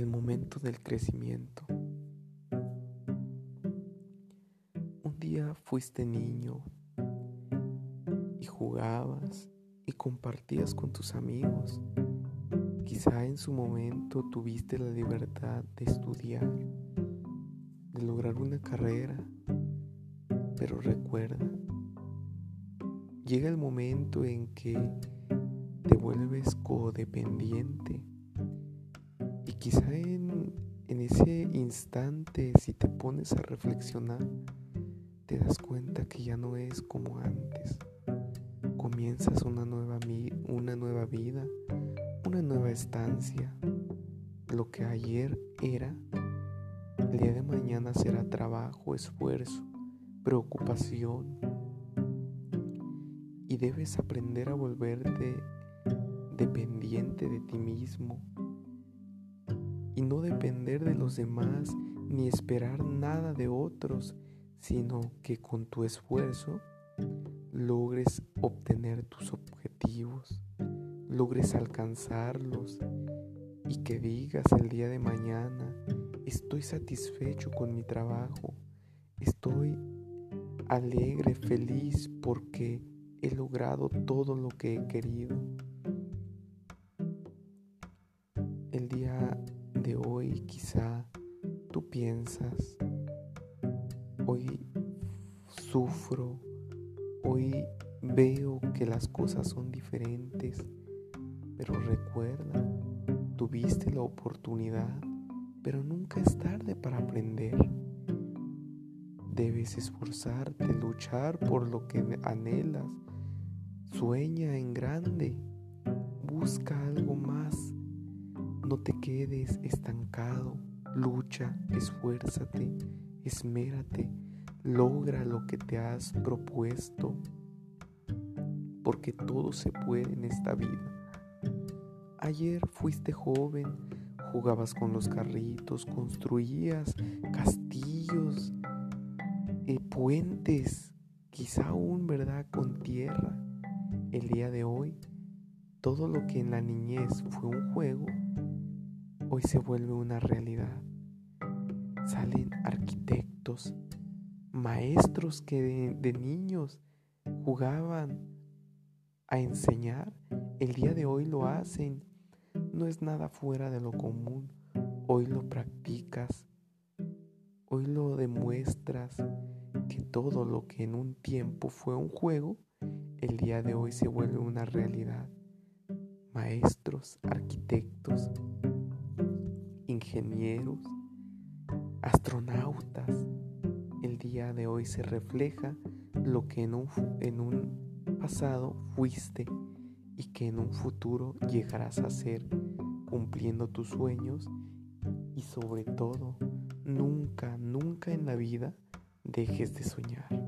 momento del crecimiento. Un día fuiste niño y jugabas y compartías con tus amigos. Quizá en su momento tuviste la libertad de estudiar, de lograr una carrera, pero recuerda, llega el momento en que te vuelves codependiente Quizá en, ese instante, si te pones a reflexionar, te das cuenta que ya no es como antes. Comienzas una nueva, una nueva vida, una nueva estancia. Lo que ayer era, el día de mañana será trabajo, esfuerzo, preocupación. Y debes aprender a volverte dependiente de ti mismo y no depender de los demás ni esperar nada de otros, sino que con tu esfuerzo logres obtener tus objetivos, logres alcanzarlos y que digas el día de mañana, estoy satisfecho con mi trabajo, estoy alegre, feliz porque he logrado todo lo que he querido. Hoy quizá tú piensas, hoy sufro, hoy veo que las cosas son diferentes, pero recuerda, tuviste la oportunidad, pero nunca es tarde para aprender. Debes esforzarte, luchar por lo que anhelas, sueña en grande, busca algo más no te quedes estancado, lucha, esfuérzate, esmérate, logra lo que te has propuesto, porque todo se puede en esta vida. Ayer fuiste joven, jugabas con los carritos, construías castillos, eh, puentes, quizá aún, ¿verdad?, con tierra. El día de hoy, todo lo que en la niñez fue un juego, hoy se vuelve una realidad. Salen arquitectos, maestros que de, niños jugaban a enseñar, el día de hoy lo hacen. No es nada fuera de lo común. Hoy lo practicas. Hoy lo demuestras que todo lo que en un tiempo fue un juego, el día de hoy se vuelve una realidad. Maestros, arquitectos, ingenieros, astronautas. El día de hoy se refleja lo que en un, pasado fuiste y que en un futuro llegarás a ser cumpliendo tus sueños y sobre todo nunca, nunca en la vida dejes de soñar.